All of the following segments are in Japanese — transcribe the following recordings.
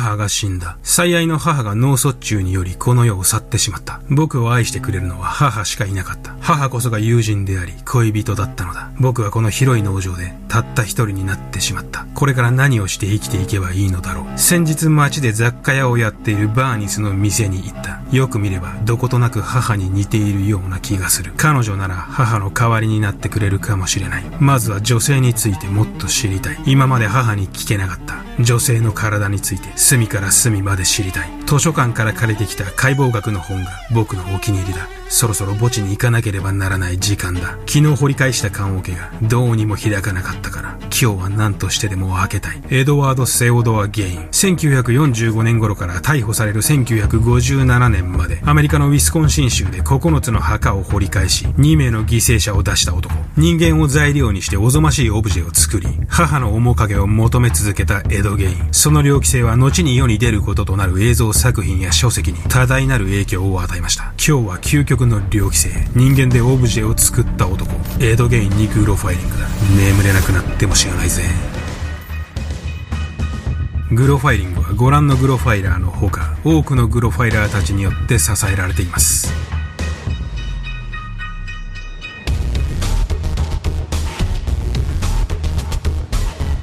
母が死んだ。最愛の母が脳卒中によりこの世を去ってしまった。僕を愛してくれるのは母しかいなかった。母こそが友人であり、恋人だったのだ。僕はこの広い農場でたった一人になってしまった。これから何をして生きていけばいいのだろう。先日街で雑貨屋をやっているバーニスの店に行った。よく見ればどことなく母に似ているような気がする。彼女なら母の代わりになってくれるかもしれない。まずは女性についてもっと知りたい。今まで母に聞けなかった。女性の体について隅から隅まで知りたい。図書館から借りてきた解剖学の本が僕のお気に入りだ。そろそろ墓地に行かなければならない時間だ。昨日掘り返した棺桶がどうにも開かなかったから、今日は何としてでも開けたい。エドワード・セオドア・ゲイン。1945年頃から逮捕される1957年まで、アメリカのウィスコンシン州で9つの墓を掘り返し、2名の犠牲者を出した男。人間を材料にしておぞましいオブジェを作り、母の面影を求め続けたエド・ゲイン。その猟奇性は後に世に出ることとなる映像作品や書籍に多大なる影響を与えました。今日は究極の猟奇性。人間でオブジェを作った男。エド・ゲインにグロファイリングだ。眠れなくなっても知らないぜ。グロファイリングはご覧のグロファイラーのほか、多くのグロファイラーたちによって支えられています。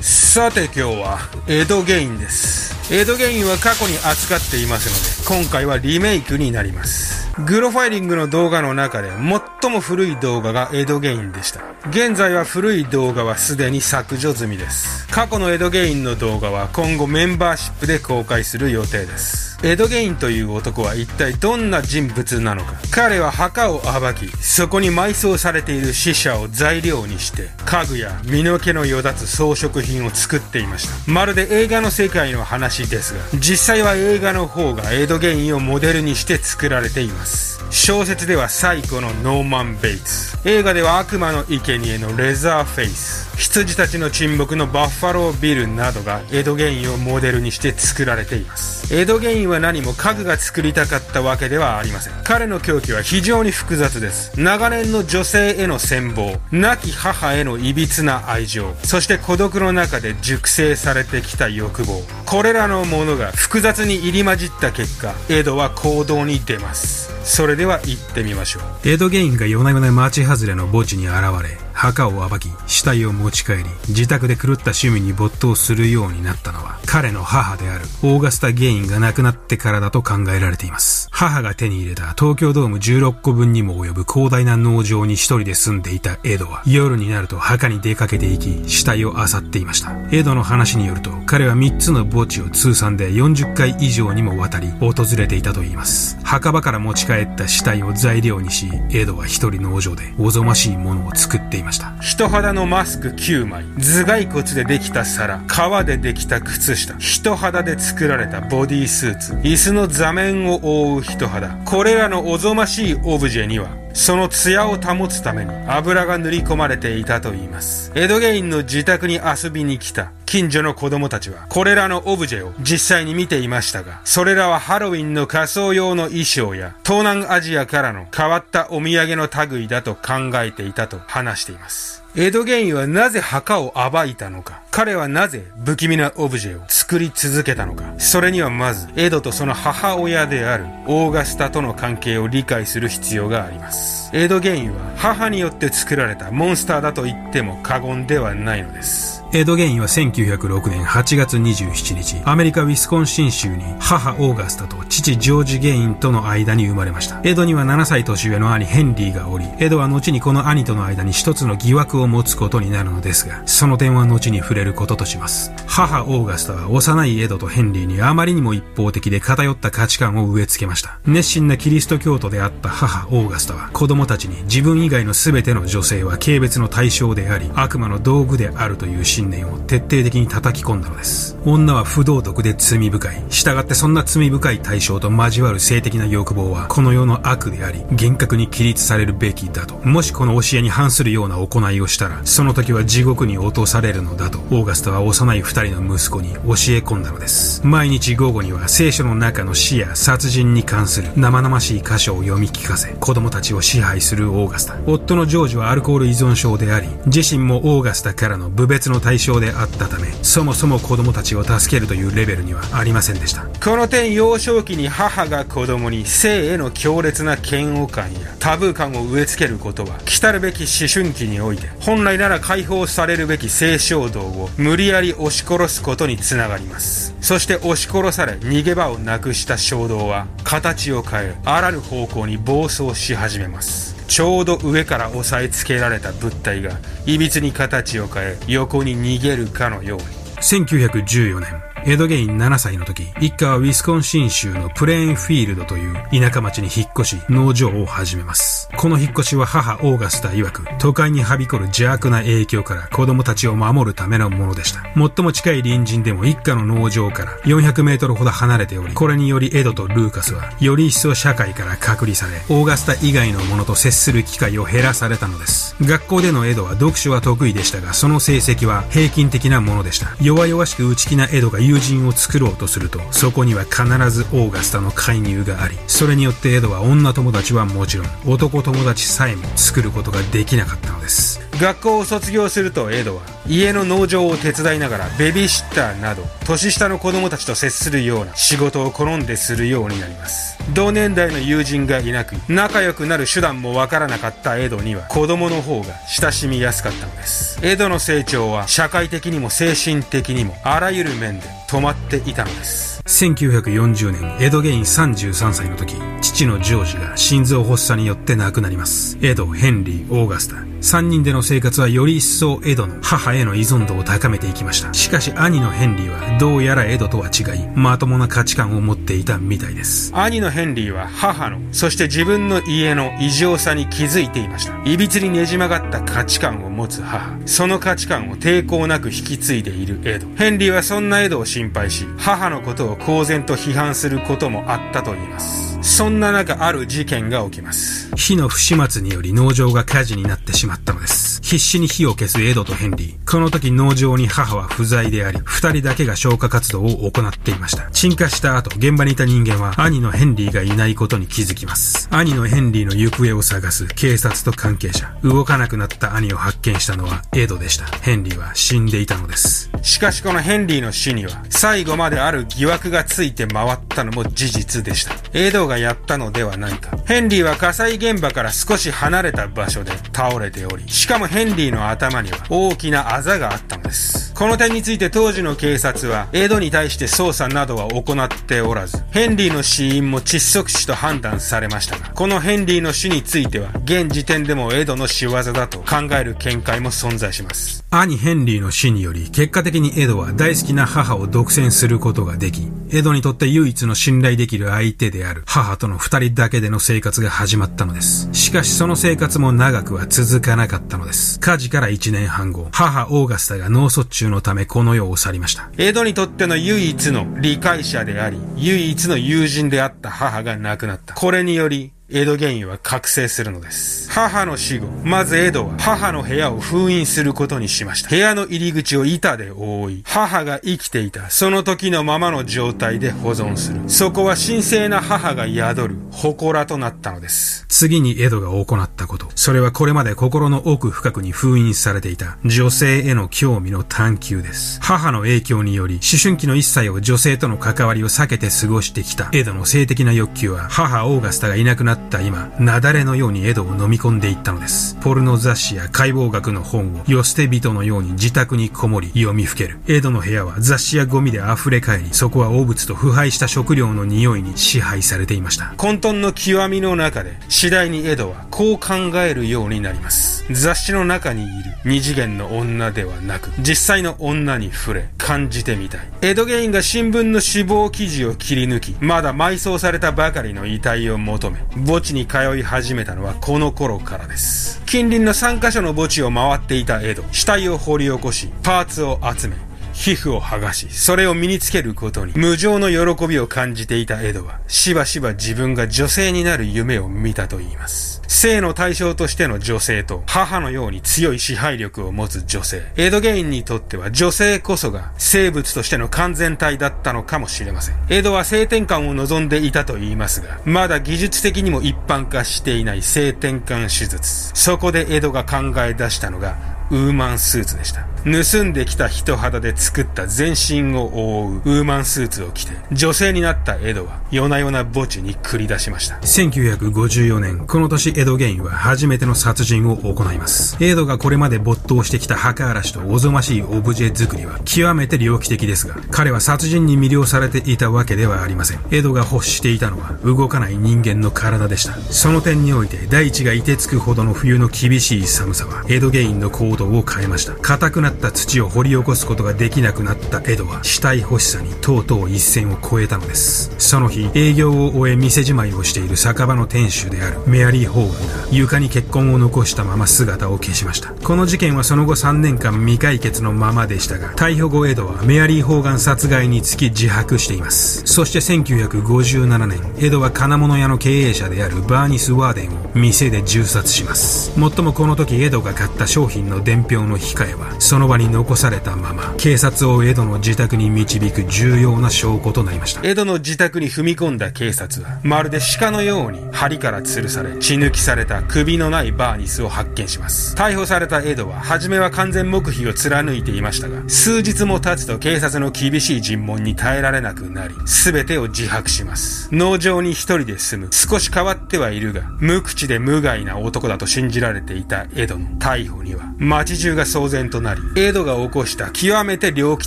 さて今日は、エド・ゲインです。エド・ゲインは過去に扱っていますので、今回はリメイクになります。グロファイリングの動画の中で最も古い動画がエドゲインでした。現在は古い動画はすでに削除済みです。過去のエドゲインの動画は今後メンバーシップで公開する予定です。エドゲインという男は一体どんな人物なのか彼は墓を暴きそこに埋葬されている死者を材料にして家具や身の毛のよだつ装飾品を作っていましたまるで映画の世界の話ですが実際は映画の方がエドゲインをモデルにして作られています小説ではサイコのノーマン・ベイツ。映画では悪魔の生贄のレザーフェイス。羊たちの沈黙のバッファロービルなどがエドゲインをモデルにして作られています。エドゲインは何も家具が作りたかったわけではありません。彼の狂気は非常に複雑です。長年の女性への羨望。亡き母への歪な愛情。そして孤独の中で熟成されてきた欲望。これらのものが複雑に入り混じった結果エドは行動に出ます。それでは行ってみましょう。エドゲインが夜な夜な町外れの墓地に現れ墓を暴き死体を持ち帰り自宅で狂った趣味に没頭するようになったのは彼の母であるオーガスタ・ゲインが亡くなってからだと考えられています。母が手に入れた東京ドーム16個分にも及ぶ広大な農場に一人で住んでいたエドは夜になると墓に出かけていき死体を漁っていました。エドの話によると彼は3つの墓地を通算で40回以上にもわたり訪れていたといいます。墓場から持ち帰った死体を材料にしエドは一人農場でおぞましいものを作っていました。人肌のマスク9枚。頭蓋骨でできた皿。革でできた靴下。人肌で作られたボディースーツ。椅子の座面を覆う人肌。これらのおぞましいオブジェにはその艶を保つために油が塗り込まれていたといいます。エドゲインの自宅に遊びに来た近所の子供たちはこれらのオブジェを実際に見ていましたが、それらはハロウィンの仮装用の衣装や東南アジアからの変わったお土産の類だと考えていたと話しています。エドゲインはなぜ墓を暴いたのか彼はなぜ不気味なオブジェを作り続けたのか。それにはまずエドとその母親であるオーガスタとの関係を理解する必要があります。エドゲインは母によって作られたモンスターだと言っても過言ではないのです。エド・ゲインは1906年8月27日、アメリカ・ウィスコンシン州に母オーガスタと父ジョージ・ゲインとの間に生まれました。エドには7歳年上の兄ヘンリーがおり、エドは後にこの兄との間に一つの疑惑を持つことになるのですが、その点は後に触れることとします。母オーガスタは幼いエドとヘンリーにあまりにも一方的で偏った価値観を植え付けました。熱心なキリスト教徒であった母オーガスタは子供たちに自分以外の全ての女性は軽蔑の対象であり、悪魔の道具であるという信念を徹底的に叩き込んだのです。女は不道徳で罪深い。従ってそんな罪深い対象と交わる性的な欲望は、この世の悪であり、厳格に規律されるべきだと。もしこの教えに反するような行いをしたら、その時は地獄に落とされるのだと、オーガスタは幼い二人の息子に教え込んだのです。毎日午後には聖書の中の死や殺人に関する生々しい箇所を読み聞かせ、子供たちを支配するオーガスタ。夫のジョージはアルコール依存症であり、自身もオーガスタからの部別の対象であったためそもそも子供たちを助けるというレベルにはありませんでしたこの点幼少期に母が子供に性への強烈な嫌悪感やタブー感を植え付けることは来たるべき思春期において本来なら解放されるべき性衝動を無理やり押し殺すことにつながります。そして押し殺され逃げ場をなくした衝動は形を変えあらぬ方向に暴走し始めます。ちょうど上から押さえつけられた物体がいびつに形を変え横に逃げるかのように。1914年。エドゲイン7歳の時、一家はウィスコンシン州のプレーンフィールドという田舎町に引っ越し、農場を始めます。この引っ越しは母オーガスタ曰く、都会にはびこる邪悪な影響から子供たちを守るためのものでした。最も近い隣人でも一家の農場から400メートルほど離れており、これによりエドとルーカスは、より一層社会から隔離され、オーガスタ以外の者と接する機会を減らされたのです。学校でのエドは読書は得意でしたが、その成績は平均的なものでした。弱々しく内気なエドが友人を作ろうとすると、そこには必ずオーガスタの介入があり、それによってエドは女友達はもちろん、男友達さえも作ることができなかったのです。学校を卒業するとエドは家の農場を手伝いながらベビーシッターなど年下の子供たちと接するような仕事を好んでするようになります同年代の友人がいなく仲良くなる手段もわからなかったエドには子供の方が親しみやすかったのですエドの成長は社会的にも精神的にもあらゆる面で止まっていたのです1940年、エド・ゲイン33歳の時、父のジョージが心臓発作によって亡くなります。エド、ヘンリー、オーガスタ。3人での生活はより一層エドの母への依存度を高めていきました。しかし兄のヘンリーはどうやらエドとは違い、まともな価値観を持っていたみたいです。兄のヘンリーは母の、そして自分の家の異常さに気づいていました。歪にねじ曲がった価値観を持つ母。その価値観を抵抗なく引き継いでいるエド。ヘンリーはそんなエドを心配し、母のことを公然と批判することもあったと言います。そんな中、ある事件が起きます。火の不始末により農場が火事になってしまったのです。必死に火を消すエドとヘンリー。この時農場に母は不在であり、二人だけが消火活動を行っていました。鎮火した後、現場にいた人間は兄のヘンリーがいないことに気づきます。兄のヘンリーの行方を探す警察と関係者。動かなくなった兄を発見したのはエドでした。ヘンリーは死んでいたのです。しかしこのヘンリーの死には、最後まである疑惑がついて回ったのも事実でした。エドがやったのではないか。ヘンリーは火災現場から少し離れた場所で倒れており、しかもヘンヘンリーの頭には大きなあざがあったのです。この点について当時の警察は、エドに対して捜査などは行っておらず、ヘンリーの死因も窒息死と判断されましたが、このヘンリーの死については、現時点でもエドの仕業だと考える見解も存在します。兄ヘンリーの死により、結果的にエドは大好きな母を独占することができ、エドにとって唯一の信頼できる相手である母との二人だけでの生活が始まったのです。しかしその生活も長くは続かなかったのです。火事から1年半後、母オーガスタが脳卒中のためこの世を去りました。江戸にとっての唯一の理解者であり、唯一の友人であった母が亡くなった。これにより、エド原因は覚醒するのです。母の死後、まずエドは母の部屋を封印することにしました。部屋の入り口を板で覆い、母が生きていたその時のままの状態で保存する。そこは神聖な母が宿る祠となったのです。次にエドが行ったこと。それはこれまで心の奥深くに封印されていた女性への興味の探求です。母の影響により、思春期の一切を女性との関わりを避けて過ごしてきたエドの性的な欲求は、母オーガスタがいなくなったた今、雪崩のようにエドを飲み込んでいったのです。ポルノ雑誌や解剖学の本を、世捨て人のように自宅にこもり、読みふける。エドの部屋は雑誌やゴミで溢れ返り、そこは汚物と腐敗した食料の匂いに支配されていました。混沌の極みの中で、次第にエドはこう考えるようになります。雑誌の中にいる二次元の女ではなく、実際の女に触れ、感じてみたい。エドゲインが新聞の死亡記事を切り抜き、まだ埋葬されたばかりの遺体を求め、墓地に通い始めたのはこの頃からです。近隣の3カ所の墓地を回っていたエド、死体を掘り起こし、パーツを集め、皮膚を剥がし、それを身につけることに無情の喜びを感じていたエドは、しばしば自分が女性になる夢を見たと言います。性の対象としての女性と母のように強い支配力を持つ女性。エドゲインにとっては女性こそが生物としての完全体だったのかもしれません。エドは性転換を望んでいたと言いますが、まだ技術的にも一般化していない性転換手術。そこでエドが考え出したのがウーマンスーツでした。盗んできた人肌で作った全身を覆うウーマンスーツを着て、女性になったエドは夜な夜な墓地に繰り出しました。1954年、この年エド・ゲインは初めての殺人を行います。エドがこれまで没頭してきた墓荒らしとおぞましいオブジェ作りは極めて猟奇的ですが、彼は殺人に魅了されていたわけではありません。エドが欲していたのは動かない人間の体でした。その点において大地が凍てつくほどの冬の厳しい寒さはエド・ゲインの行動を変えました。硬くなった土を掘り起こすことができなくなったエドは死体欲しさにとうとう一線を越えたのです。その日、営業を終え店じまいをしている酒場の店主であるメアリー・ホーガンが床に血痕を残したまま姿を消しました。この事件はその後3年間未解決のままでしたが、逮捕後エドはメアリー・ホーガン殺害につき自白しています。そして1957年、エドは金物屋の経営者であるバーニス・ワーデンを店で銃殺します。もっともこの時エドが買った商品の伝票の控えは、その場に残されたまま、警察をエドの自宅に導く重要な証拠となりました。エドの自宅に踏み込んだ警察は、まるで鹿のように針から吊るされ、血抜きされた首のないバーニスを発見します。逮捕されたエドは、初めは完全黙秘を貫いていましたが、数日も経つと警察の厳しい尋問に耐えられなくなり、すべてを自白します。農場に一人で住む、少し変わってはいるが、無口で無害な男だと信じられていたエドの逮捕には、街中が騒然となり、エドが起こした極めて猟奇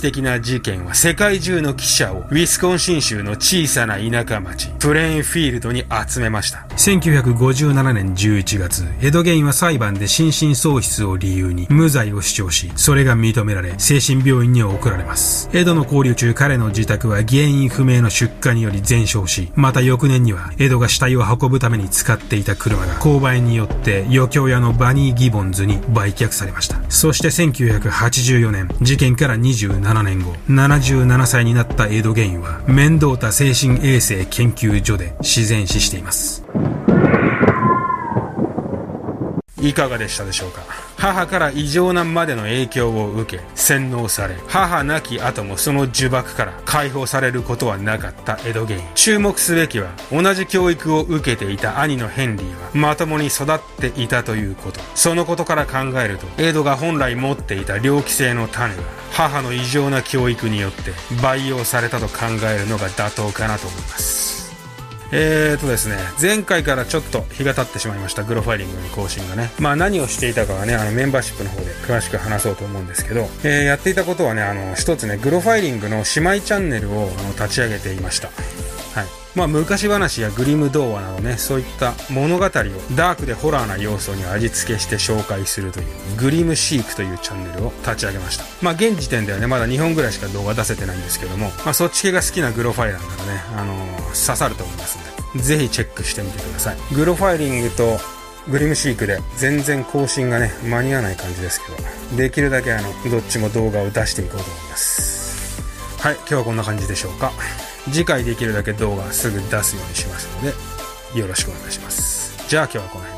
的な事件は世界中の記者をウィスコンシン州の小さな田舎町、プレーンフィールドに集めました。1957年11月、エド・ゲインは裁判で心神喪失を理由に無罪を主張し、それが認められ、精神病院に送られます。エドの交流中、彼の自宅は原因不明の出火により全焼し、また翌年には、エドが死体を運ぶために使っていた車が、勾配によって余興屋のバニー・ギボンズに売却されました。そして1984年、事件から27年後、77歳になったエド・ゲインは、面倒た精神衛生研究所で自然死しています。いかがでしたでしょうか？母から異常なまでの影響を受け、洗脳され、母亡き後もその呪縛から解放されることはなかったエドゲイン。注目すべきは、同じ教育を受けていた兄のヘンリーは、まともに育っていたということ。そのことから考えると、エドが本来持っていた猟奇性の種が、母の異常な教育によって培養されたと考えるのが妥当かなと思います。えーとですね、前回からちょっと日が経ってしまいました、グロファイリングの更新がね。まあ何をしていたかはね、あのメンバーシップの方で詳しく話そうと思うんですけど、えー、やっていたことはね、あの、一つね、グロファイリングの姉妹チャンネルをあの立ち上げていました。まあ、昔話やグリム童話などね、そういった物語をダークでホラーな要素に味付けして紹介するという、グリムシークというチャンネルを立ち上げました。まあ、現時点ではね、まだ2本ぐらいしか動画出せてないんですけども、まあ、そっち系が好きなグロファイラーならね、あのー、刺さると思いますんで、ぜひチェックしてみてください。グロファイリングとグリムシークで全然更新がね、間に合わない感じですけど、できるだけあの、どっちも動画を出していこうと思います。はい、今日はこんな感じでしょうか。次回できるだけ動画すぐ出すようにしますので、よろしくお願いします。じゃあ今日はこの辺。